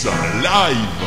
Chris